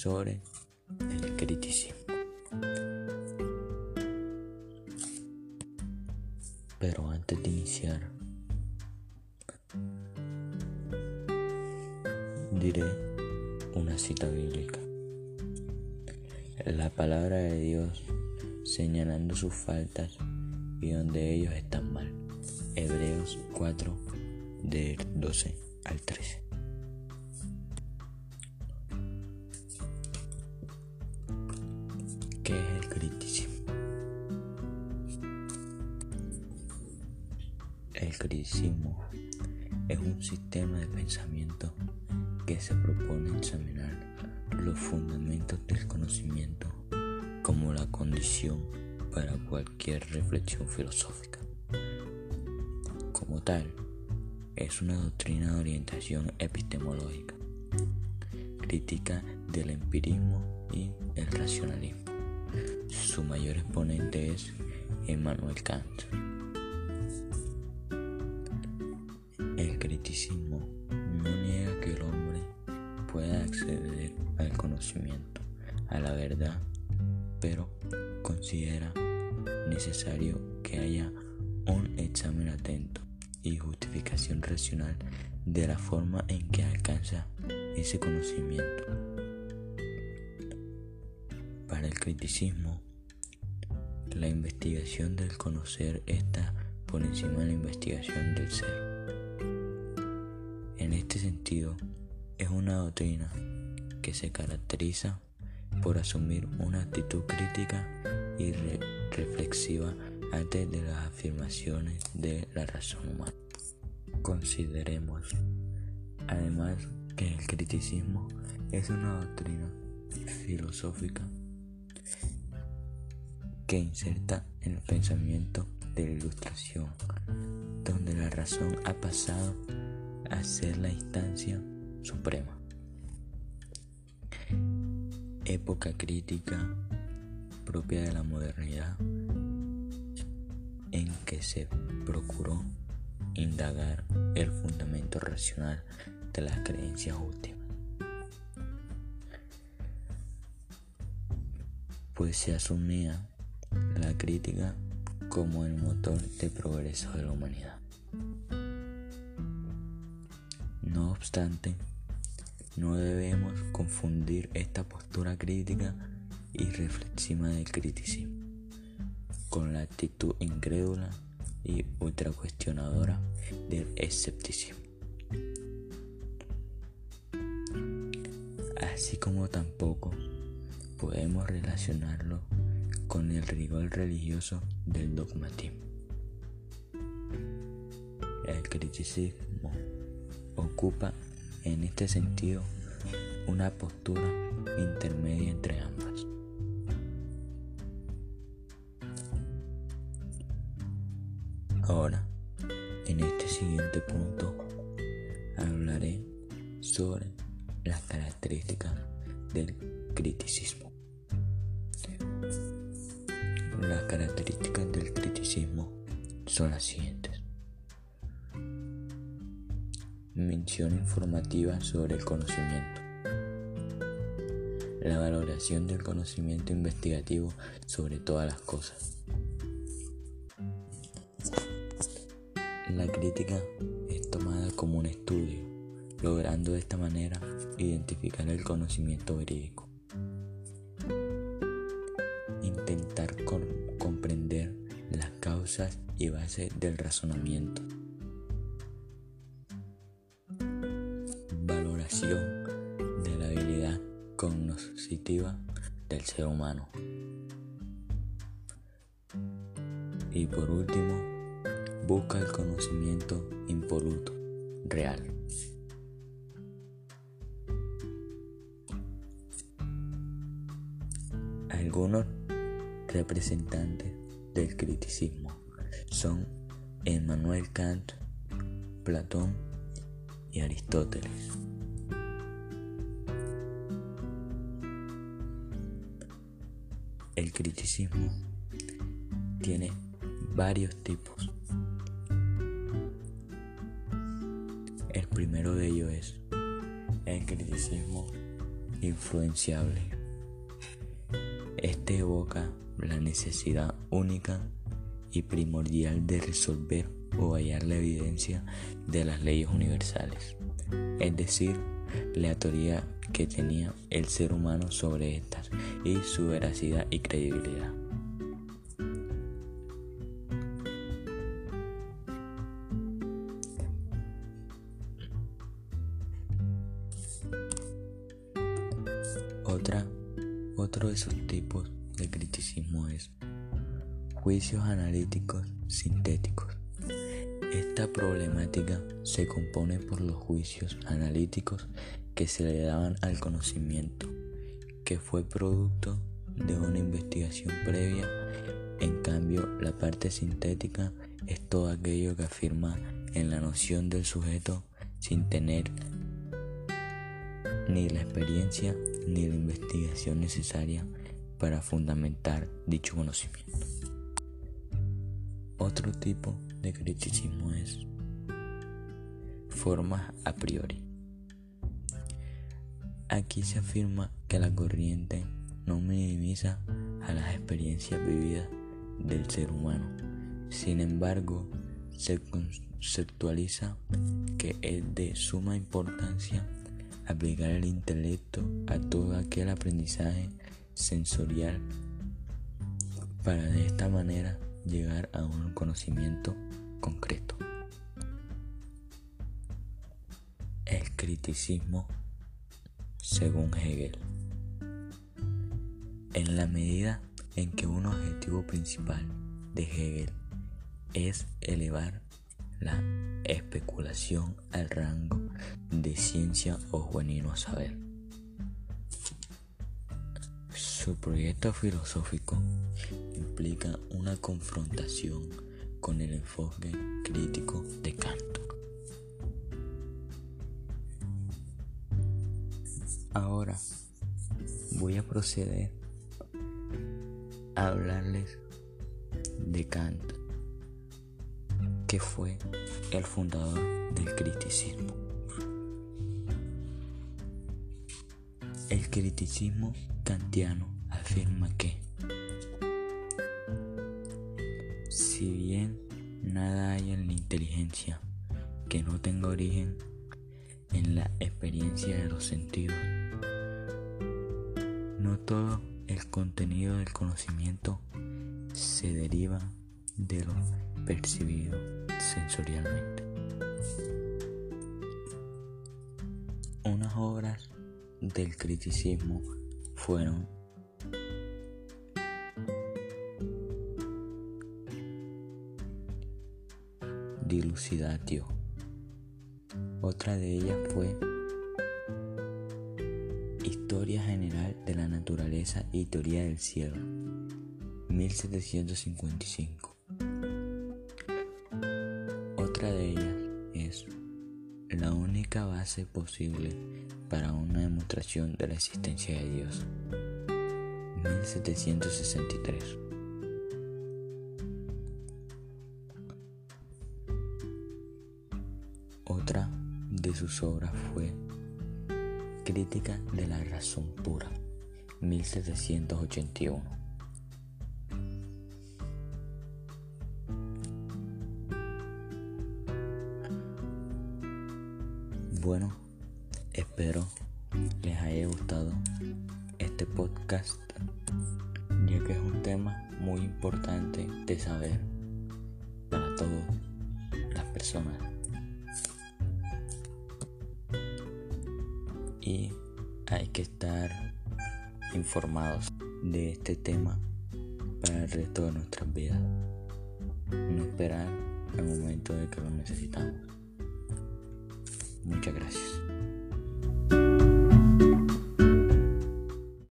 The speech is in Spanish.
sobre el criticismo. Pero antes de iniciar, diré una cita bíblica. La palabra de Dios señalando sus faltas y donde ellos están mal. Hebreos 4, de 12 al 13. El criticismo es un sistema de pensamiento que se propone examinar los fundamentos del conocimiento como la condición para cualquier reflexión filosófica. Como tal, es una doctrina de orientación epistemológica, crítica del empirismo y el racionalismo. Su mayor exponente es Emmanuel Kant. Criticismo no niega que el hombre pueda acceder al conocimiento, a la verdad, pero considera necesario que haya un examen atento y justificación racional de la forma en que alcanza ese conocimiento. Para el criticismo, la investigación del conocer está por encima de la investigación del ser. En este sentido, es una doctrina que se caracteriza por asumir una actitud crítica y reflexiva antes de las afirmaciones de la razón humana. Consideremos, además, que el criticismo es una doctrina filosófica que inserta el pensamiento de la ilustración, donde la razón ha pasado a ser la instancia suprema. Época crítica propia de la modernidad en que se procuró indagar el fundamento racional de las creencias últimas. Pues se asumía la crítica como el motor de progreso de la humanidad. Obstante, no debemos confundir esta postura crítica y reflexiva del criticismo con la actitud incrédula y ultra cuestionadora del escepticismo. Así como tampoco podemos relacionarlo con el rigor religioso del dogmatismo. El criticismo ocupa en este sentido una postura intermedia entre ambas. Ahora, en este siguiente punto, hablaré sobre las características del criticismo. Las características del criticismo son las siguientes. Mención informativa sobre el conocimiento. La valoración del conocimiento investigativo sobre todas las cosas. La crítica es tomada como un estudio, logrando de esta manera identificar el conocimiento verídico. Intentar comprender las causas y bases del razonamiento. De la habilidad cognoscitiva del ser humano. Y por último, busca el conocimiento impoluto, real. Algunos representantes del criticismo son Emmanuel Kant, Platón y Aristóteles. El criticismo tiene varios tipos El primero de ellos es el criticismo influenciable. Este evoca la necesidad única y primordial de resolver o hallar la evidencia de las leyes universales, es decir, la teoría que tenía el ser humano sobre estas y su veracidad y credibilidad. Otra, otro de esos tipos de criticismo es juicios analíticos sintéticos. Esta problemática se compone por los juicios analíticos que se le daban al conocimiento, que fue producto de una investigación previa. En cambio, la parte sintética es todo aquello que afirma en la noción del sujeto sin tener ni la experiencia ni la investigación necesaria para fundamentar dicho conocimiento. Otro tipo de criticismo es formas a priori. Aquí se afirma que la corriente no minimiza a las experiencias vividas del ser humano. Sin embargo, se conceptualiza que es de suma importancia aplicar el intelecto a todo aquel aprendizaje sensorial para de esta manera llegar a un conocimiento concreto. El criticismo según Hegel. En la medida en que un objetivo principal de Hegel es elevar la especulación al rango de ciencia o genuino saber. Su proyecto filosófico implica una confrontación con el enfoque crítico de Kant. Ahora voy a proceder a hablarles de Kant, que fue el fundador del criticismo. El criticismo kantiano afirma que si bien nada hay en la inteligencia que no tenga origen en la experiencia de los sentidos, no todo el contenido del conocimiento se deriva de lo percibido sensorialmente. Unas obras del criticismo fueron Dilucidatio. Otra de ellas fue Historia General de la Naturaleza y Teoría del Cielo, 1755. Otra de ellas es la única base posible para una demostración de la existencia de Dios, 1763. Otra de sus obras fue Crítica de la Razón Pura, 1781. Bueno, espero les haya gustado este podcast, ya que es un tema muy importante de saber para todas las personas. Y hay que estar informados de este tema para el resto de nuestras vidas. No esperar el momento de que lo necesitamos. Muchas gracias.